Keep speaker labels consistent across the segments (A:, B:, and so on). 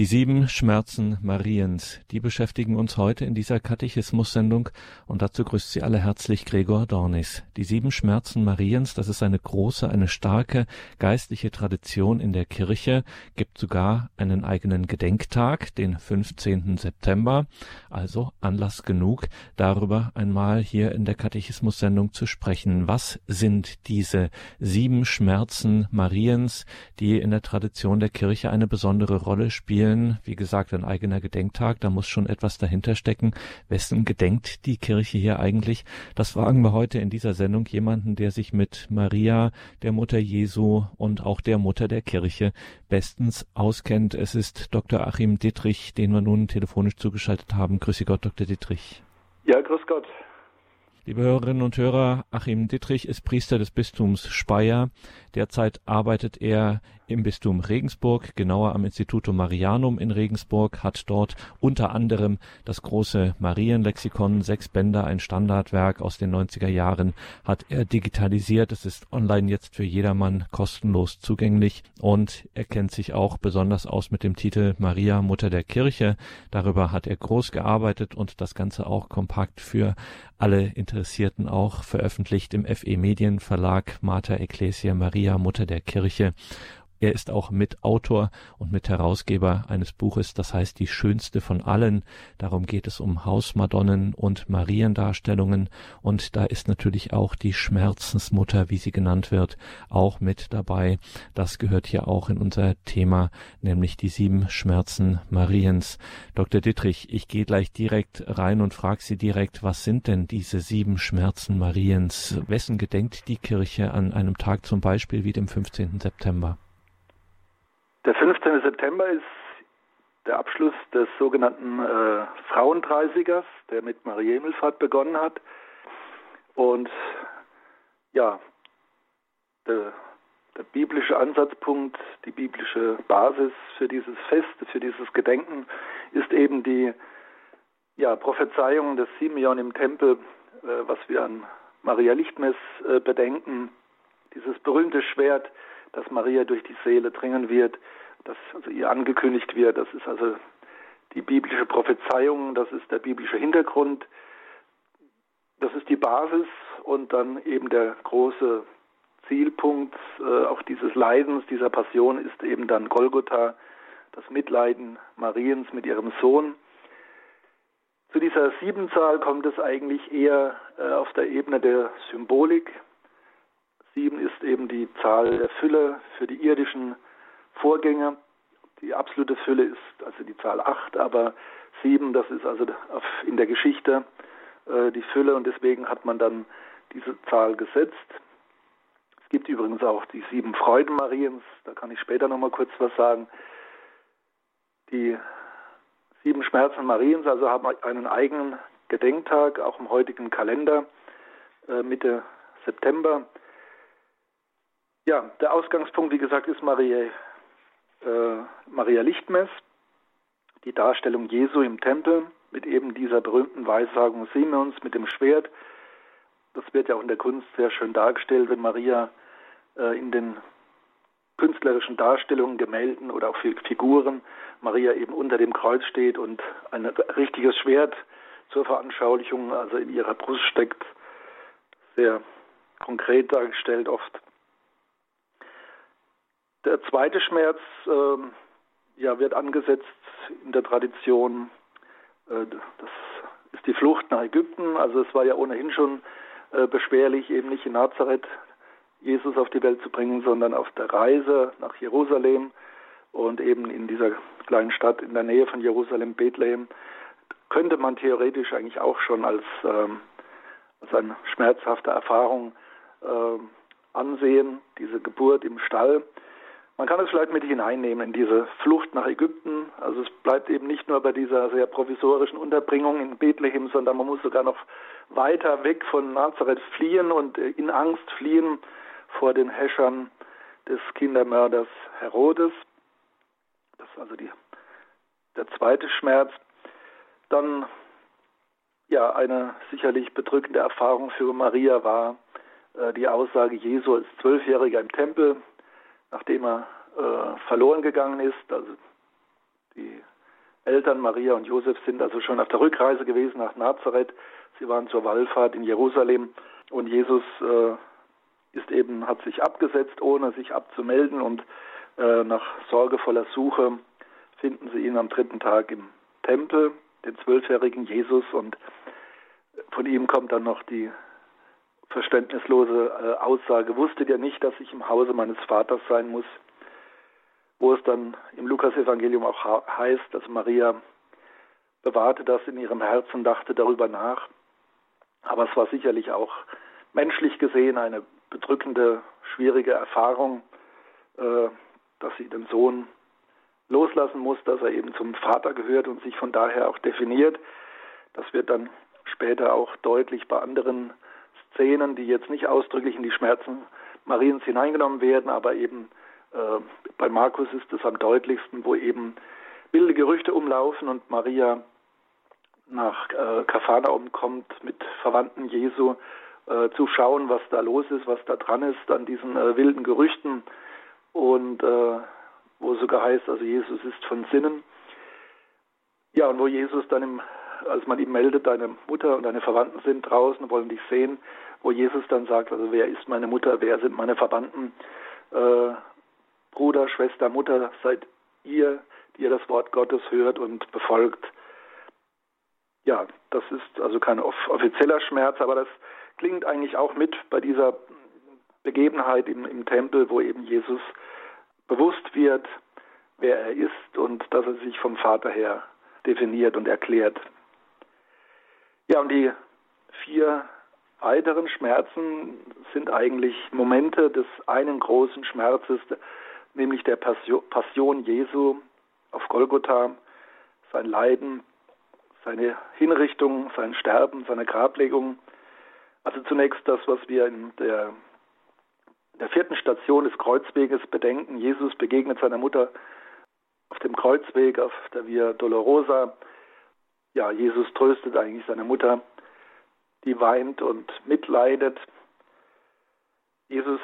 A: Die sieben Schmerzen Mariens, die beschäftigen uns heute in dieser Katechismus-Sendung und dazu grüßt Sie alle herzlich Gregor Dornis. Die sieben Schmerzen Mariens, das ist eine große, eine starke geistliche Tradition in der Kirche, gibt sogar einen eigenen Gedenktag, den 15. September, also Anlass genug, darüber einmal hier in der Katechismus-Sendung zu sprechen. Was sind diese sieben Schmerzen Mariens, die in der Tradition der Kirche eine besondere Rolle spielen? Fällen, wie gesagt, ein eigener Gedenktag, da muss schon etwas dahinter stecken. Wessen gedenkt die Kirche hier eigentlich? Das fragen wir heute in dieser Sendung jemanden, der sich mit Maria, der Mutter Jesu und auch der Mutter der Kirche bestens auskennt. Es ist Dr. Achim Dittrich, den wir nun telefonisch zugeschaltet haben. Grüße Gott, Dr. Dittrich.
B: Ja, grüß Gott.
A: Liebe Hörerinnen und Hörer, Achim Dittrich ist Priester des Bistums Speyer. Derzeit arbeitet er im Bistum Regensburg, genauer am Instituto Marianum in Regensburg, hat dort unter anderem das große Marienlexikon, sechs Bänder, ein Standardwerk aus den 90er Jahren, hat er digitalisiert. Es ist online jetzt für jedermann kostenlos zugänglich und er kennt sich auch besonders aus mit dem Titel Maria, Mutter der Kirche. Darüber hat er groß gearbeitet und das Ganze auch kompakt für alle Interessierten auch veröffentlicht im FE Medienverlag Mater Ecclesia Maria, Mutter der Kirche. Er ist auch Mitautor und Mitherausgeber eines Buches, das heißt Die schönste von allen. Darum geht es um Hausmadonnen und Mariendarstellungen. Und da ist natürlich auch die Schmerzensmutter, wie sie genannt wird, auch mit dabei. Das gehört hier auch in unser Thema, nämlich die sieben Schmerzen Mariens. Dr. Dittrich, ich gehe gleich direkt rein und frage Sie direkt, was sind denn diese sieben Schmerzen Mariens? Wessen gedenkt die Kirche an einem Tag zum Beispiel wie dem 15. September?
B: Der 15. September ist der Abschluss des sogenannten äh, Frauendreißigers, der mit Maria Himmelfahrt begonnen hat. Und ja, der, der, biblische Ansatzpunkt, die biblische Basis für dieses Fest, für dieses Gedenken ist eben die ja, Prophezeiung des Simeon im Tempel, äh, was wir an Maria Lichtmess äh, bedenken. Dieses berühmte Schwert, dass Maria durch die Seele dringen wird, dass also ihr angekündigt wird. Das ist also die biblische Prophezeiung, das ist der biblische Hintergrund, das ist die Basis und dann eben der große Zielpunkt äh, auch dieses Leidens, dieser Passion ist eben dann Golgotha, das Mitleiden Mariens mit ihrem Sohn. Zu dieser Siebenzahl kommt es eigentlich eher äh, auf der Ebene der Symbolik. Sieben ist eben die Zahl der Fülle für die irdischen Vorgänge. Die absolute Fülle ist also die Zahl acht, aber sieben, das ist also in der Geschichte äh, die Fülle und deswegen hat man dann diese Zahl gesetzt. Es gibt übrigens auch die sieben Freuden Mariens, da kann ich später nochmal kurz was sagen. Die sieben Schmerzen Mariens also haben einen eigenen Gedenktag, auch im heutigen Kalender, äh, Mitte September. Ja, der Ausgangspunkt, wie gesagt, ist Maria, äh, Maria Lichtmess, die Darstellung Jesu im Tempel mit eben dieser berühmten Weissagung Simeons mit dem Schwert. Das wird ja auch in der Kunst sehr schön dargestellt, wenn Maria äh, in den künstlerischen Darstellungen, Gemälden oder auch Figuren Maria eben unter dem Kreuz steht und ein richtiges Schwert zur Veranschaulichung also in ihrer Brust steckt. Sehr konkret dargestellt oft. Der zweite Schmerz äh, ja, wird angesetzt in der Tradition. Äh, das ist die Flucht nach Ägypten. Also es war ja ohnehin schon äh, beschwerlich, eben nicht in Nazareth Jesus auf die Welt zu bringen, sondern auf der Reise nach Jerusalem und eben in dieser kleinen Stadt in der Nähe von Jerusalem, Bethlehem, könnte man theoretisch eigentlich auch schon als, ähm, als eine schmerzhafte Erfahrung äh, ansehen, diese Geburt im Stall. Man kann es vielleicht mit hineinnehmen in diese Flucht nach Ägypten. Also es bleibt eben nicht nur bei dieser sehr provisorischen Unterbringung in Bethlehem, sondern man muss sogar noch weiter weg von Nazareth fliehen und in Angst fliehen vor den Häschern des Kindermörders Herodes. Das ist also die, der zweite Schmerz. Dann ja, eine sicherlich bedrückende Erfahrung für Maria war äh, die Aussage Jesu als Zwölfjähriger im Tempel nachdem er äh, verloren gegangen ist. Also die Eltern Maria und Josef sind also schon auf der Rückreise gewesen nach Nazareth. Sie waren zur Wallfahrt in Jerusalem und Jesus äh, ist eben, hat sich abgesetzt, ohne sich abzumelden und äh, nach sorgevoller Suche finden sie ihn am dritten Tag im Tempel, den zwölfjährigen Jesus und von ihm kommt dann noch die verständnislose äh, Aussage, wusstet ihr nicht, dass ich im Hause meines Vaters sein muss? Wo es dann im Lukasevangelium auch heißt, dass Maria bewahrte das in ihrem Herzen, dachte darüber nach. Aber es war sicherlich auch menschlich gesehen eine bedrückende, schwierige Erfahrung, äh, dass sie den Sohn loslassen muss, dass er eben zum Vater gehört und sich von daher auch definiert. Das wird dann später auch deutlich bei anderen Szenen, die jetzt nicht ausdrücklich in die Schmerzen Mariens hineingenommen werden, aber eben äh, bei Markus ist es am deutlichsten, wo eben wilde Gerüchte umlaufen und Maria nach äh, Kapharnaum kommt mit Verwandten Jesu äh, zu schauen, was da los ist, was da dran ist an diesen äh, wilden Gerüchten und äh, wo sogar heißt, also Jesus ist von Sinnen. Ja, und wo Jesus dann im als man ihm meldet, deine Mutter und deine Verwandten sind draußen, wollen dich sehen, wo Jesus dann sagt, also wer ist meine Mutter, wer sind meine Verwandten, äh, Bruder, Schwester, Mutter, seid ihr, die ihr das Wort Gottes hört und befolgt. Ja, das ist also kein offizieller Schmerz, aber das klingt eigentlich auch mit bei dieser Begebenheit im, im Tempel, wo eben Jesus bewusst wird, wer er ist und dass er sich vom Vater her definiert und erklärt. Ja, und die vier weiteren Schmerzen sind eigentlich Momente des einen großen Schmerzes, nämlich der Passion Jesu auf Golgotha, sein Leiden, seine Hinrichtung, sein Sterben, seine Grablegung. Also zunächst das, was wir in der, der vierten Station des Kreuzweges bedenken. Jesus begegnet seiner Mutter auf dem Kreuzweg, auf der Via Dolorosa ja, Jesus tröstet eigentlich seine Mutter, die weint und mitleidet. Jesus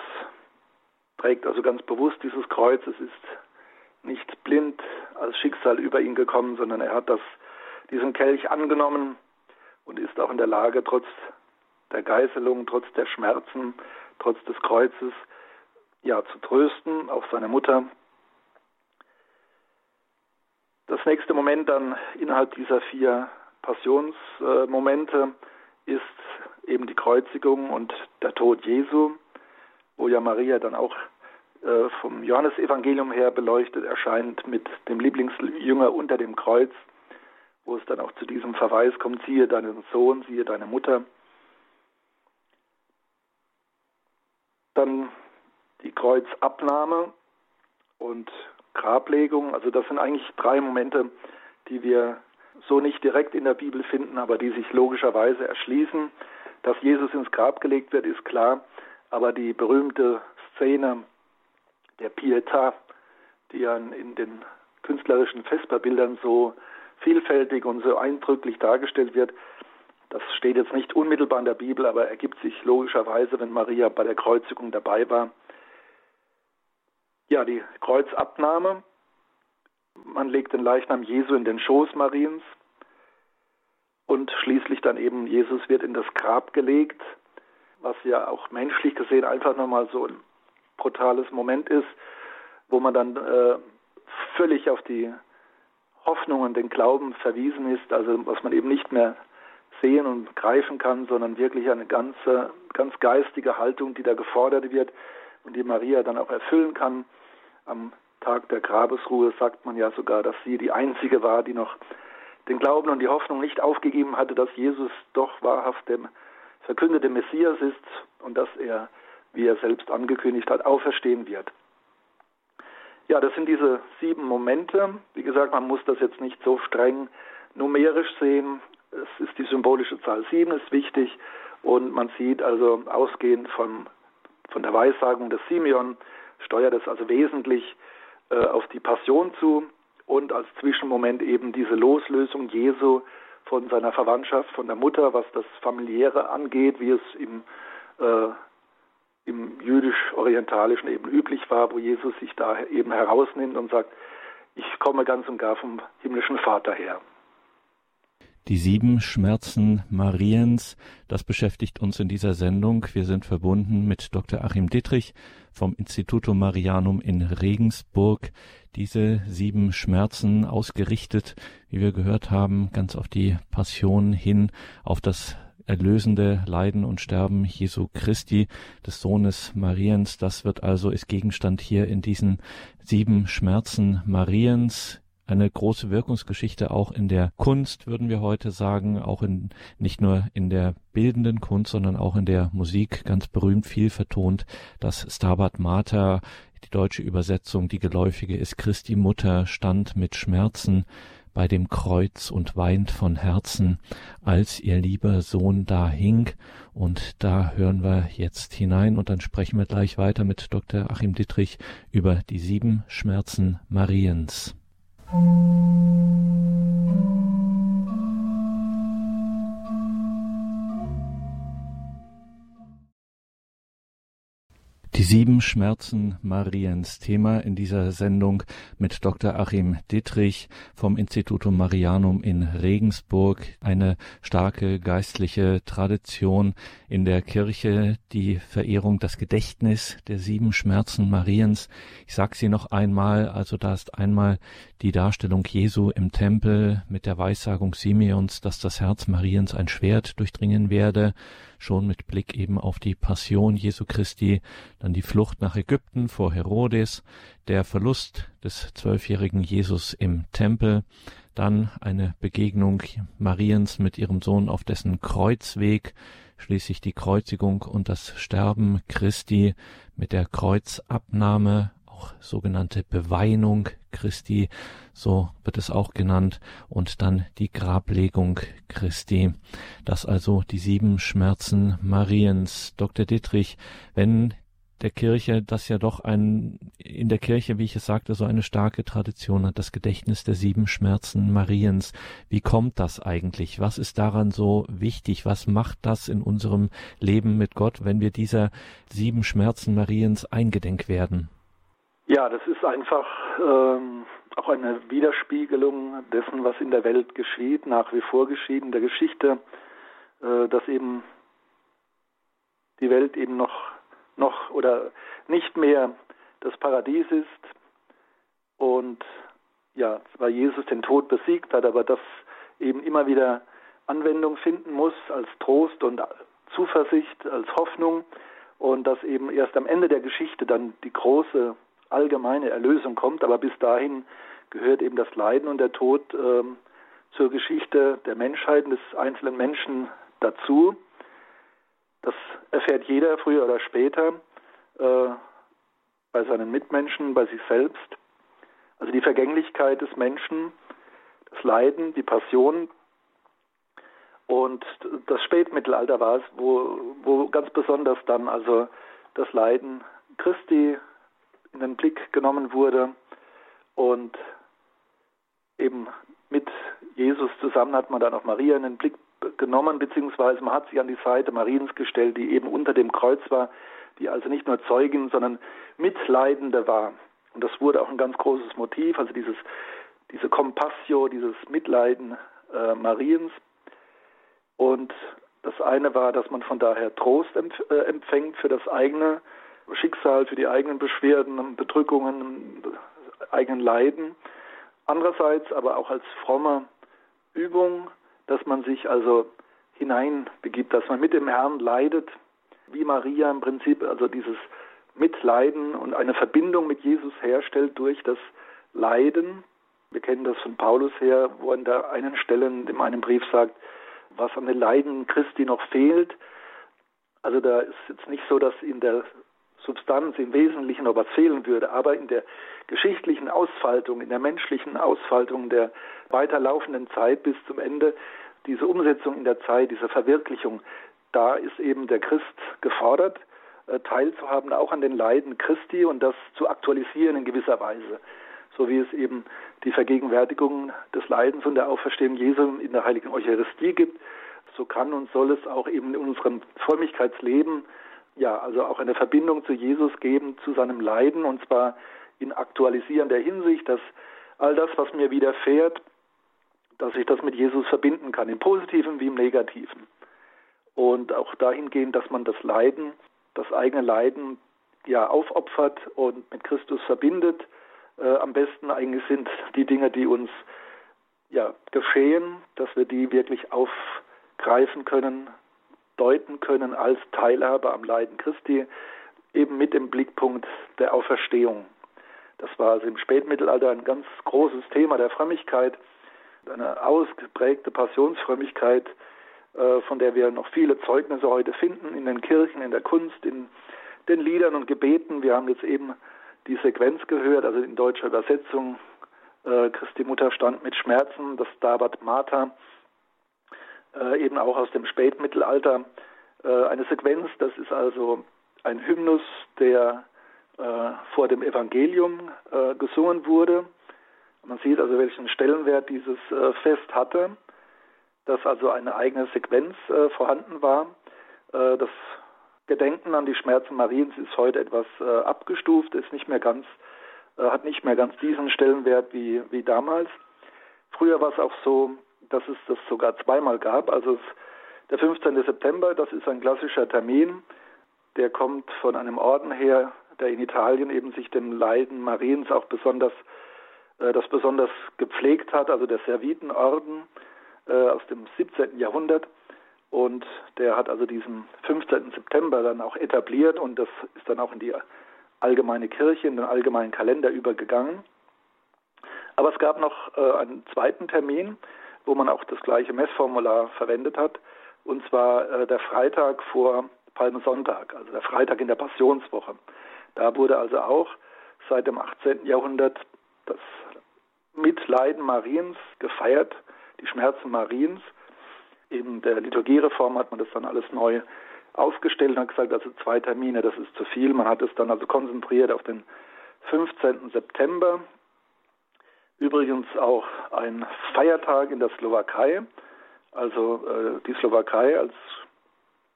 B: trägt also ganz bewusst dieses Kreuz. Es ist nicht blind als Schicksal über ihn gekommen, sondern er hat das, diesen Kelch angenommen und ist auch in der Lage, trotz der Geißelung, trotz der Schmerzen, trotz des Kreuzes, ja, zu trösten, auch seine Mutter. Das nächste Moment dann innerhalb dieser vier Passionsmomente ist eben die Kreuzigung und der Tod Jesu, wo ja Maria dann auch äh, vom Johannesevangelium her beleuchtet erscheint mit dem Lieblingsjünger unter dem Kreuz, wo es dann auch zu diesem Verweis kommt, siehe deinen Sohn, siehe deine Mutter. Dann die Kreuzabnahme und Grablegung. Also das sind eigentlich drei Momente, die wir so nicht direkt in der Bibel finden, aber die sich logischerweise erschließen. Dass Jesus ins Grab gelegt wird, ist klar, aber die berühmte Szene der Pietà, die ja in den künstlerischen Vesperbildern so vielfältig und so eindrücklich dargestellt wird, das steht jetzt nicht unmittelbar in der Bibel, aber ergibt sich logischerweise, wenn Maria bei der Kreuzigung dabei war. Ja, die Kreuzabnahme. Man legt den Leichnam Jesu in den Schoß Mariens und schließlich dann eben Jesus wird in das Grab gelegt, was ja auch menschlich gesehen einfach nochmal so ein brutales Moment ist, wo man dann äh, völlig auf die Hoffnung und den Glauben verwiesen ist, also was man eben nicht mehr sehen und greifen kann, sondern wirklich eine ganze, ganz geistige Haltung, die da gefordert wird und die Maria dann auch erfüllen kann. Am Tag der Grabesruhe sagt man ja sogar, dass sie die einzige war, die noch den Glauben und die Hoffnung nicht aufgegeben hatte, dass Jesus doch wahrhaft der verkündete Messias ist und dass er, wie er selbst angekündigt hat, auferstehen wird. Ja, das sind diese sieben Momente. Wie gesagt, man muss das jetzt nicht so streng numerisch sehen. Es ist die symbolische Zahl sieben, ist wichtig. Und man sieht also ausgehend von von der Weissagung des Simeon steuert es also wesentlich äh, auf die Passion zu und als Zwischenmoment eben diese Loslösung Jesu von seiner Verwandtschaft, von der Mutter, was das familiäre angeht, wie es im, äh, im jüdisch-orientalischen eben üblich war, wo Jesus sich da eben herausnimmt und sagt, ich komme ganz und gar vom himmlischen Vater her.
A: Die sieben Schmerzen Mariens, das beschäftigt uns in dieser Sendung. Wir sind verbunden mit Dr. Achim Dittrich vom Instituto Marianum in Regensburg. Diese sieben Schmerzen ausgerichtet, wie wir gehört haben, ganz auf die Passion hin, auf das erlösende Leiden und Sterben Jesu Christi, des Sohnes Mariens. Das wird also, ist Gegenstand hier in diesen sieben Schmerzen Mariens eine große Wirkungsgeschichte auch in der Kunst, würden wir heute sagen, auch in, nicht nur in der bildenden Kunst, sondern auch in der Musik ganz berühmt viel vertont, dass Stabat Mater, die deutsche Übersetzung, die geläufige ist, Christi Mutter stand mit Schmerzen bei dem Kreuz und weint von Herzen, als ihr lieber Sohn da hing. Und da hören wir jetzt hinein und dann sprechen wir gleich weiter mit Dr. Achim Dittrich über die sieben Schmerzen Mariens. thank you Die sieben Schmerzen Mariens, Thema in dieser Sendung mit Dr. Achim Dittrich vom Institutum Marianum in Regensburg. Eine starke geistliche Tradition in der Kirche, die Verehrung, das Gedächtnis der sieben Schmerzen Mariens. Ich sag sie noch einmal, also da ist einmal die Darstellung Jesu im Tempel mit der Weissagung Simeons, dass das Herz Mariens ein Schwert durchdringen werde schon mit Blick eben auf die Passion Jesu Christi, dann die Flucht nach Ägypten vor Herodes, der Verlust des zwölfjährigen Jesus im Tempel, dann eine Begegnung Mariens mit ihrem Sohn auf dessen Kreuzweg, schließlich die Kreuzigung und das Sterben Christi mit der Kreuzabnahme auch sogenannte Beweinung Christi, so wird es auch genannt, und dann die Grablegung Christi. Das also die sieben Schmerzen Mariens. Dr. Dittrich, wenn der Kirche, das ja doch ein, in der Kirche, wie ich es sagte, so eine starke Tradition hat, das Gedächtnis der sieben Schmerzen Mariens. Wie kommt das eigentlich? Was ist daran so wichtig? Was macht das in unserem Leben mit Gott, wenn wir dieser sieben Schmerzen Mariens eingedenk werden?
B: Ja, das ist einfach ähm, auch eine Widerspiegelung dessen, was in der Welt geschieht, nach wie vor geschieht in der Geschichte, äh, dass eben die Welt eben noch, noch oder nicht mehr das Paradies ist. Und ja, zwar Jesus den Tod besiegt hat, aber das eben immer wieder Anwendung finden muss als Trost und Zuversicht, als Hoffnung. Und dass eben erst am Ende der Geschichte dann die große allgemeine Erlösung kommt, aber bis dahin gehört eben das Leiden und der Tod ähm, zur Geschichte der Menschheit und des einzelnen Menschen dazu. Das erfährt jeder früher oder später äh, bei seinen Mitmenschen, bei sich selbst. Also die Vergänglichkeit des Menschen, das Leiden, die Passion. Und das Spätmittelalter war es, wo, wo ganz besonders dann also das Leiden Christi in den Blick genommen wurde und eben mit Jesus zusammen hat man dann auch Maria in den Blick genommen, beziehungsweise man hat sich an die Seite Mariens gestellt, die eben unter dem Kreuz war, die also nicht nur Zeugin, sondern Mitleidende war. Und das wurde auch ein ganz großes Motiv, also dieses, diese Compassio, dieses Mitleiden äh, Mariens. Und das eine war, dass man von daher Trost äh, empfängt für das eigene Schicksal, für die eigenen Beschwerden, Bedrückungen, eigenen Leiden. Andererseits aber auch als fromme Übung, dass man sich also hineinbegibt, dass man mit dem Herrn leidet, wie Maria im Prinzip, also dieses Mitleiden und eine Verbindung mit Jesus herstellt durch das Leiden. Wir kennen das von Paulus her, wo an der einen Stelle in einem Brief sagt, was an den Leiden Christi noch fehlt. Also da ist jetzt nicht so, dass in der Substanz im Wesentlichen noch fehlen würde, aber in der geschichtlichen Ausfaltung, in der menschlichen Ausfaltung der weiterlaufenden Zeit bis zum Ende, diese Umsetzung in der Zeit, diese Verwirklichung, da ist eben der Christ gefordert, äh, teilzuhaben auch an den Leiden Christi und das zu aktualisieren in gewisser Weise, so wie es eben die Vergegenwärtigung des Leidens und der Auferstehung Jesu in der heiligen Eucharistie gibt, so kann und soll es auch eben in unserem Frömmigkeitsleben ja, also auch eine Verbindung zu Jesus geben, zu seinem Leiden, und zwar in aktualisierender Hinsicht, dass all das, was mir widerfährt, dass ich das mit Jesus verbinden kann, im Positiven wie im Negativen. Und auch dahingehend, dass man das Leiden, das eigene Leiden ja aufopfert und mit Christus verbindet. Äh, am besten eigentlich sind die Dinge, die uns ja geschehen, dass wir die wirklich aufgreifen können, deuten können als Teilhabe am Leiden Christi, eben mit dem Blickpunkt der Auferstehung. Das war also im Spätmittelalter ein ganz großes Thema der Frömmigkeit, eine ausgeprägte Passionsfrömmigkeit, äh, von der wir noch viele Zeugnisse heute finden in den Kirchen, in der Kunst, in den Liedern und Gebeten. Wir haben jetzt eben die Sequenz gehört, also in deutscher Übersetzung. Äh, Christi Mutter stand mit Schmerzen, das Dabat Mater, äh, eben auch aus dem Spätmittelalter. eine Sequenz, das ist also ein Hymnus, der vor dem Evangelium gesungen wurde. Man sieht also, welchen Stellenwert dieses Fest hatte dass also eine eigene Sequenz äh, vorhanden war. Äh, das Gedenken an die Schmerzen Mariens ist heute etwas äh, abgestuft, ist nicht mehr ganz, äh, hat nicht mehr ganz diesen Stellenwert wie, wie damals. Früher war es auch so, dass es das sogar zweimal gab. Also der 15. September, das ist ein klassischer Termin, der kommt von einem Orden her, der in Italien eben sich dem Leiden Mariens auch besonders, äh, das besonders gepflegt hat, also der Servitenorden äh, aus dem 17. Jahrhundert. Und der hat also diesen 15. September dann auch etabliert und das ist dann auch in die allgemeine Kirche, in den allgemeinen Kalender übergegangen. Aber es gab noch äh, einen zweiten Termin, wo man auch das gleiche Messformular verwendet hat, und zwar äh, der Freitag vor Palmsonntag, also der Freitag in der Passionswoche. Da wurde also auch seit dem 18. Jahrhundert das Mitleiden Mariens gefeiert die Schmerzen Mariens. In der Liturgiereform hat man das dann alles neu aufgestellt und hat gesagt, also zwei Termine, das ist zu viel. Man hat es dann also konzentriert auf den 15. September. Übrigens auch ein Feiertag in der Slowakei. Also äh, die Slowakei als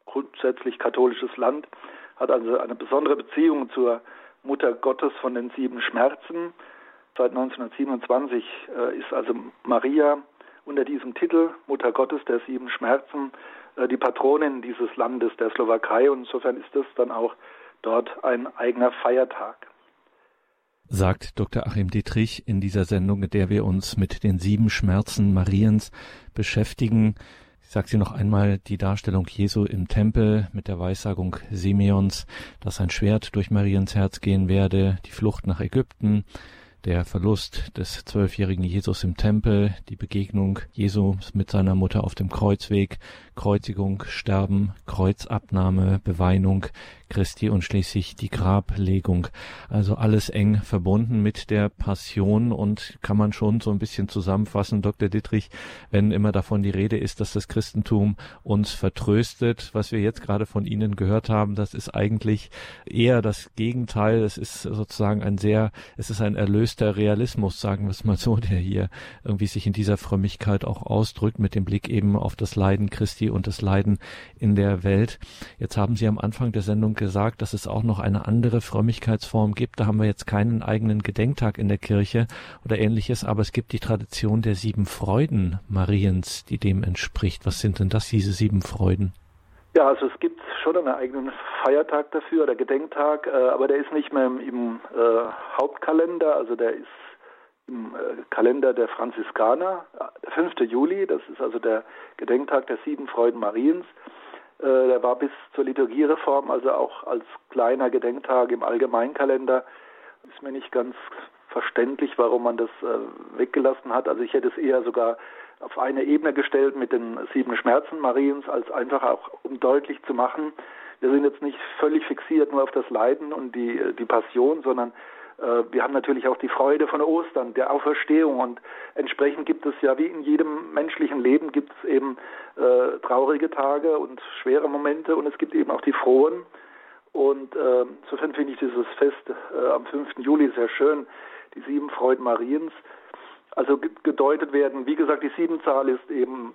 B: grundsätzlich katholisches Land hat also eine besondere Beziehung zur Mutter Gottes von den sieben Schmerzen. Seit 1927 äh, ist also Maria unter diesem Titel Mutter Gottes der sieben Schmerzen äh, die Patronin dieses Landes, der Slowakei. Und insofern ist das dann auch dort ein eigener Feiertag.
A: Sagt Dr. Achim Dietrich in dieser Sendung, in der wir uns mit den sieben Schmerzen Mariens beschäftigen. Ich sage Sie noch einmal die Darstellung Jesu im Tempel mit der Weissagung Simeons, dass sein Schwert durch Mariens Herz gehen werde, die Flucht nach Ägypten, der Verlust des zwölfjährigen Jesus im Tempel, die Begegnung Jesu mit seiner Mutter auf dem Kreuzweg, Kreuzigung, Sterben, Kreuzabnahme, Beweinung, Christi und schließlich die Grablegung. Also alles eng verbunden mit der Passion und kann man schon so ein bisschen zusammenfassen, Dr. Dittrich, wenn immer davon die Rede ist, dass das Christentum uns vertröstet. Was wir jetzt gerade von Ihnen gehört haben, das ist eigentlich eher das Gegenteil. Es ist sozusagen ein sehr, es ist ein erlöster Realismus, sagen wir es mal so, der hier irgendwie sich in dieser Frömmigkeit auch ausdrückt mit dem Blick eben auf das Leiden Christi und das Leiden in der Welt. Jetzt haben Sie am Anfang der Sendung gesagt, dass es auch noch eine andere Frömmigkeitsform gibt. Da haben wir jetzt keinen eigenen Gedenktag in der Kirche oder ähnliches, aber es gibt die Tradition der sieben Freuden Mariens, die dem entspricht. Was sind denn das, diese sieben Freuden?
B: Ja, also es gibt schon einen eigenen Feiertag dafür oder Gedenktag, äh, aber der ist nicht mehr im, im äh, Hauptkalender, also der ist im äh, Kalender der Franziskaner, der 5. Juli, das ist also der Gedenktag der sieben Freuden Mariens. Äh, der war bis zur Liturgiereform, also auch als kleiner Gedenktag im Allgemeinkalender. Ist mir nicht ganz verständlich, warum man das äh, weggelassen hat. Also ich hätte es eher sogar auf eine Ebene gestellt mit den sieben Schmerzen Mariens, als einfach auch, um deutlich zu machen, wir sind jetzt nicht völlig fixiert nur auf das Leiden und die, die Passion, sondern äh, wir haben natürlich auch die Freude von Ostern, der Auferstehung und entsprechend gibt es ja wie in jedem menschlichen Leben gibt es eben äh, traurige Tage und schwere Momente und es gibt eben auch die frohen und äh, insofern finde ich dieses Fest äh, am 5. Juli sehr schön, die sieben Freuden Mariens. Also gedeutet werden, wie gesagt, die Siebenzahl ist eben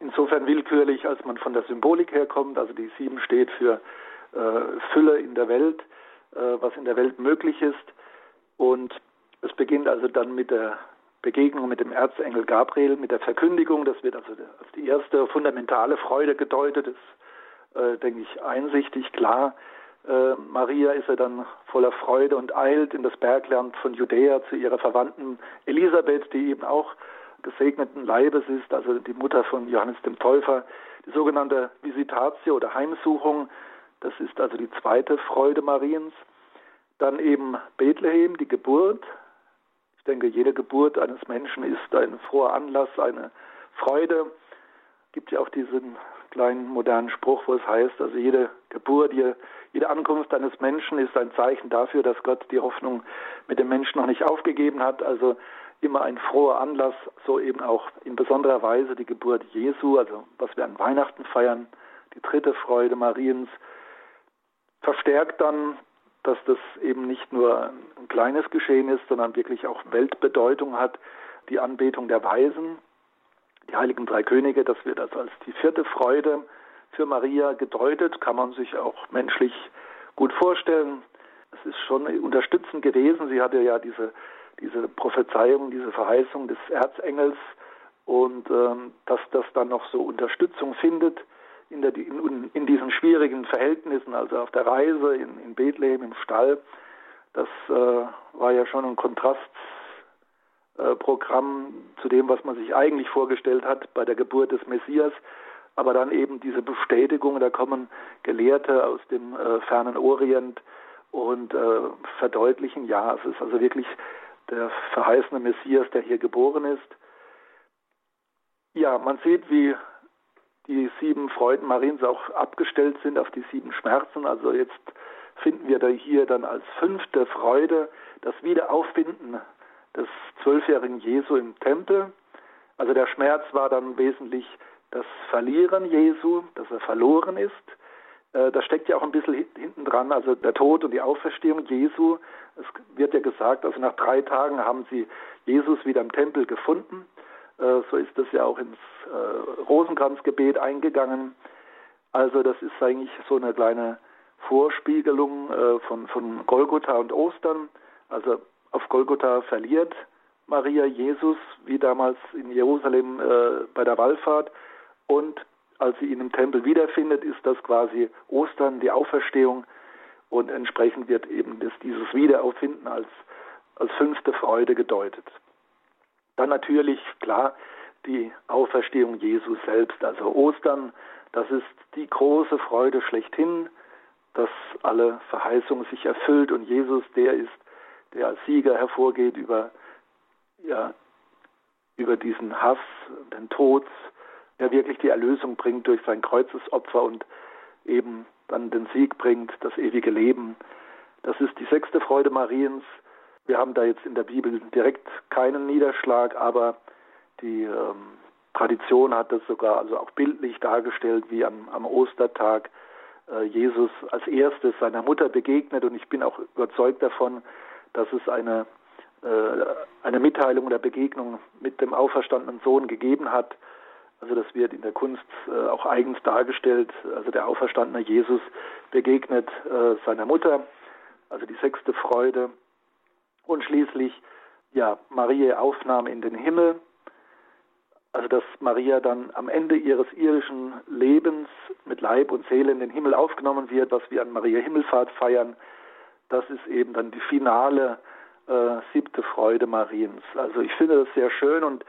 B: insofern willkürlich, als man von der Symbolik herkommt. Also die Sieben steht für äh, Fülle in der Welt, äh, was in der Welt möglich ist. Und Es beginnt also dann mit der Begegnung mit dem Erzengel Gabriel, mit der Verkündigung. Das wird also als die erste fundamentale Freude gedeutet. ist, äh, denke ich, einsichtig, klar. Äh, Maria ist er dann voller Freude und eilt in das Bergland von Judäa zu ihrer Verwandten Elisabeth, die eben auch gesegneten Leibes ist, also die Mutter von Johannes dem Täufer. Die sogenannte Visitatio oder Heimsuchung, das ist also die zweite Freude Mariens. Dann eben Bethlehem, die Geburt. Ich denke, jede Geburt eines Menschen ist ein froher Anlass, eine Freude. Gibt ja auch diesen kleinen modernen Spruch, wo es heißt, also jede Geburt, jede Ankunft eines Menschen ist ein Zeichen dafür, dass Gott die Hoffnung mit dem Menschen noch nicht aufgegeben hat. Also immer ein froher Anlass, so eben auch in besonderer Weise die Geburt Jesu, also was wir an Weihnachten feiern, die dritte Freude Mariens, verstärkt dann, dass das eben nicht nur ein kleines Geschehen ist, sondern wirklich auch Weltbedeutung hat, die Anbetung der Weisen, die heiligen drei Könige, das wird also als die vierte Freude für Maria gedeutet, kann man sich auch menschlich gut vorstellen. Es ist schon unterstützend gewesen. Sie hatte ja diese diese Prophezeiung, diese Verheißung des Erzengels und ähm, dass das dann noch so Unterstützung findet in, der, in, in, diesen schwierigen Verhältnissen, also auf der Reise in, in Bethlehem im Stall, das äh, war ja schon ein Kontrastprogramm äh, zu dem, was man sich eigentlich vorgestellt hat bei der Geburt des Messias. Aber dann eben diese Bestätigung, da kommen Gelehrte aus dem äh, fernen Orient und äh, verdeutlichen, ja, es ist also wirklich der verheißene Messias, der hier geboren ist. Ja, man sieht, wie die sieben Freuden Mariens auch abgestellt sind auf die sieben Schmerzen. Also jetzt finden wir da hier dann als fünfte Freude das Wiederauffinden des zwölfjährigen Jesu im Tempel. Also der Schmerz war dann wesentlich das Verlieren Jesu, dass er verloren ist. Äh, da steckt ja auch ein bisschen hinten dran, also der Tod und die Auferstehung Jesu. Es wird ja gesagt, also nach drei Tagen haben sie Jesus wieder im Tempel gefunden. Äh, so ist das ja auch ins äh, Rosenkranzgebet eingegangen. Also das ist eigentlich so eine kleine Vorspiegelung von, von Golgotha und Ostern. Also auf Golgotha verliert Maria Jesus, wie damals in Jerusalem bei der Wallfahrt. Und als sie ihn im Tempel wiederfindet, ist das quasi Ostern, die Auferstehung. Und entsprechend wird eben das, dieses Wiederauffinden als, als fünfte Freude gedeutet. Dann natürlich, klar, die Auferstehung Jesu selbst, also Ostern, das ist die große Freude schlechthin, dass alle Verheißungen sich erfüllt und Jesus der ist, der als Sieger hervorgeht über, ja, über diesen Hass, den Tod, der wirklich die Erlösung bringt durch sein Kreuzesopfer und eben dann den Sieg bringt, das ewige Leben. Das ist die sechste Freude Mariens. Wir haben da jetzt in der Bibel direkt keinen Niederschlag, aber die ähm, Tradition hat das sogar also auch bildlich dargestellt, wie am, am Ostertag äh, Jesus als erstes seiner Mutter begegnet. Und ich bin auch überzeugt davon, dass es eine, äh, eine Mitteilung oder Begegnung mit dem auferstandenen Sohn gegeben hat, also das wird in der Kunst äh, auch eigens dargestellt. Also der auferstandene Jesus begegnet äh, seiner Mutter, also die sechste Freude. Und schließlich, ja, Maria Aufnahme in den Himmel. Also dass Maria dann am Ende ihres irdischen Lebens mit Leib und Seele in den Himmel aufgenommen wird, was wir an Maria Himmelfahrt feiern. Das ist eben dann die finale äh, siebte Freude Mariens. Also ich finde das sehr schön und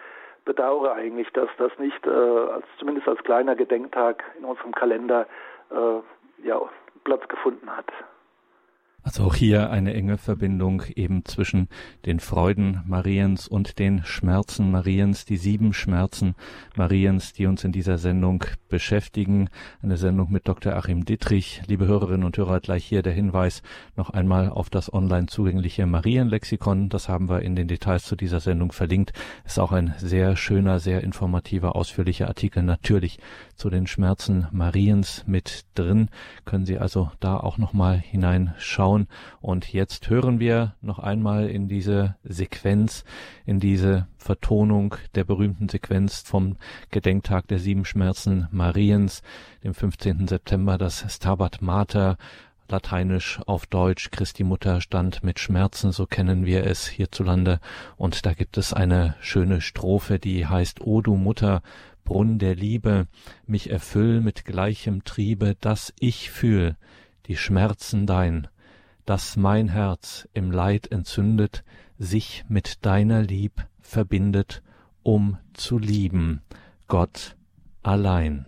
B: bedauere eigentlich, dass das nicht, äh, als, zumindest als kleiner Gedenktag in unserem Kalender, äh, ja, Platz gefunden hat.
A: Also auch hier eine enge Verbindung eben zwischen den Freuden Mariens und den Schmerzen Mariens, die sieben Schmerzen Mariens, die uns in dieser Sendung beschäftigen. Eine Sendung mit Dr. Achim Dittrich. Liebe Hörerinnen und Hörer, gleich hier der Hinweis noch einmal auf das online zugängliche Marienlexikon. Das haben wir in den Details zu dieser Sendung verlinkt. Ist auch ein sehr schöner, sehr informativer, ausführlicher Artikel natürlich zu den Schmerzen Mariens mit drin. Können Sie also da auch nochmal hineinschauen anschauen. Und jetzt hören wir noch einmal in diese Sequenz, in diese Vertonung der berühmten Sequenz vom Gedenktag der sieben Schmerzen Mariens, dem 15. September, das Stabat Mater, Lateinisch auf Deutsch. Christi Mutter stand mit Schmerzen, so kennen wir es hierzulande. Und da gibt es eine schöne Strophe, die heißt, O du Mutter, Brunn der Liebe, mich erfüll mit gleichem Triebe, dass ich fühl die Schmerzen dein, dass mein Herz im Leid entzündet, sich mit deiner Lieb verbindet, um zu lieben, Gott allein.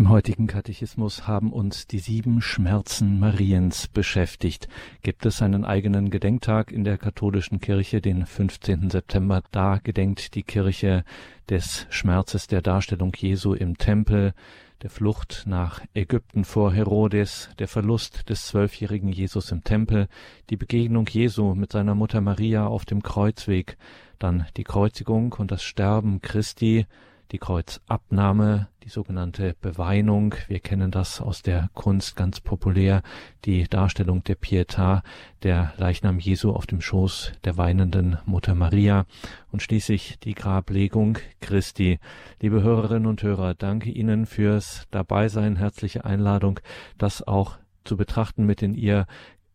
A: Im heutigen Katechismus haben uns die sieben Schmerzen Mariens beschäftigt. Gibt es einen eigenen Gedenktag in der katholischen Kirche, den 15. September. Da gedenkt die Kirche des Schmerzes der Darstellung Jesu im Tempel, der Flucht nach Ägypten vor Herodes, der Verlust des zwölfjährigen Jesus im Tempel, die Begegnung Jesu mit seiner Mutter Maria auf dem Kreuzweg, dann die Kreuzigung und das Sterben Christi, die Kreuzabnahme, die sogenannte Beweinung. Wir kennen das aus der Kunst ganz populär, die Darstellung der Pietà, der Leichnam Jesu auf dem Schoß der weinenden Mutter Maria und schließlich die Grablegung Christi. Liebe Hörerinnen und Hörer, danke Ihnen fürs Dabeisein, herzliche Einladung, das auch zu betrachten mit in ihr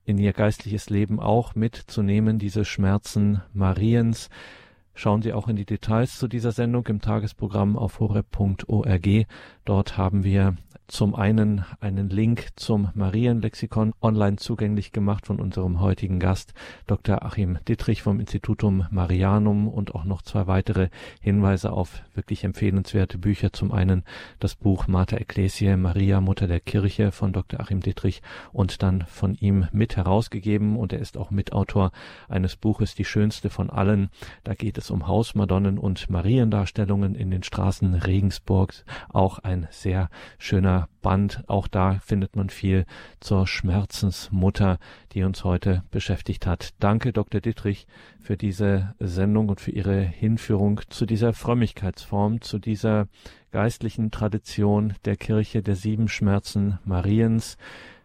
A: in ihr geistliches Leben auch mitzunehmen, diese Schmerzen Mariens, Schauen Sie auch in die Details zu dieser Sendung im Tagesprogramm auf horeb.org. Dort haben wir zum einen einen Link zum Marienlexikon online zugänglich gemacht von unserem heutigen Gast Dr. Achim Dittrich vom Institutum Marianum und auch noch zwei weitere Hinweise auf wirklich empfehlenswerte Bücher. Zum einen das Buch Mater Ecclesiae Maria Mutter der Kirche von Dr. Achim Dittrich und dann von ihm mit herausgegeben und er ist auch Mitautor eines Buches Die schönste von allen. Da geht es um Hausmadonnen und Mariendarstellungen in den Straßen Regensburgs. Auch ein sehr schöner Band. Auch da findet man viel zur Schmerzensmutter, die uns heute beschäftigt hat. Danke, Dr. Dittrich, für diese Sendung und für Ihre Hinführung zu dieser Frömmigkeitsform, zu dieser geistlichen Tradition der Kirche der sieben Schmerzen Mariens,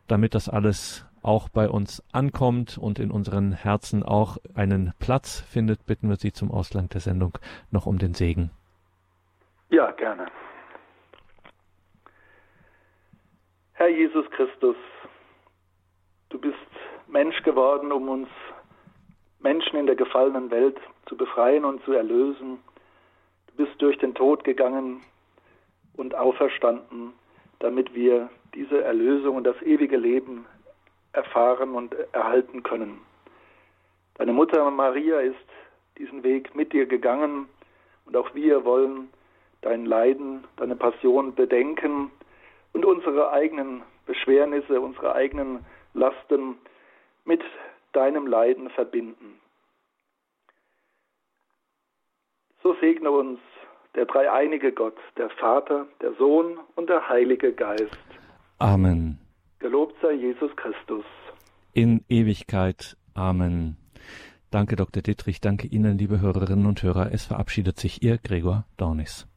A: damit das alles auch bei uns ankommt und in unseren Herzen auch einen Platz findet, bitten wir Sie zum Ausgang der Sendung noch um den Segen.
B: Ja, gerne. Herr Jesus Christus, du bist Mensch geworden, um uns Menschen in der gefallenen Welt zu befreien und zu erlösen. Du bist durch den Tod gegangen und auferstanden, damit wir diese Erlösung und das ewige Leben erfahren und erhalten können. Deine Mutter Maria ist diesen Weg mit dir gegangen und auch wir wollen dein Leiden, deine Passion bedenken und unsere eigenen Beschwernisse, unsere eigenen Lasten mit deinem Leiden verbinden. So segne uns der dreieinige Gott, der Vater, der Sohn und der Heilige Geist.
A: Amen.
B: Gelobt sei Jesus Christus.
A: In Ewigkeit. Amen. Danke, Dr. Dittrich. Danke Ihnen, liebe Hörerinnen und Hörer. Es verabschiedet sich Ihr Gregor Dornis.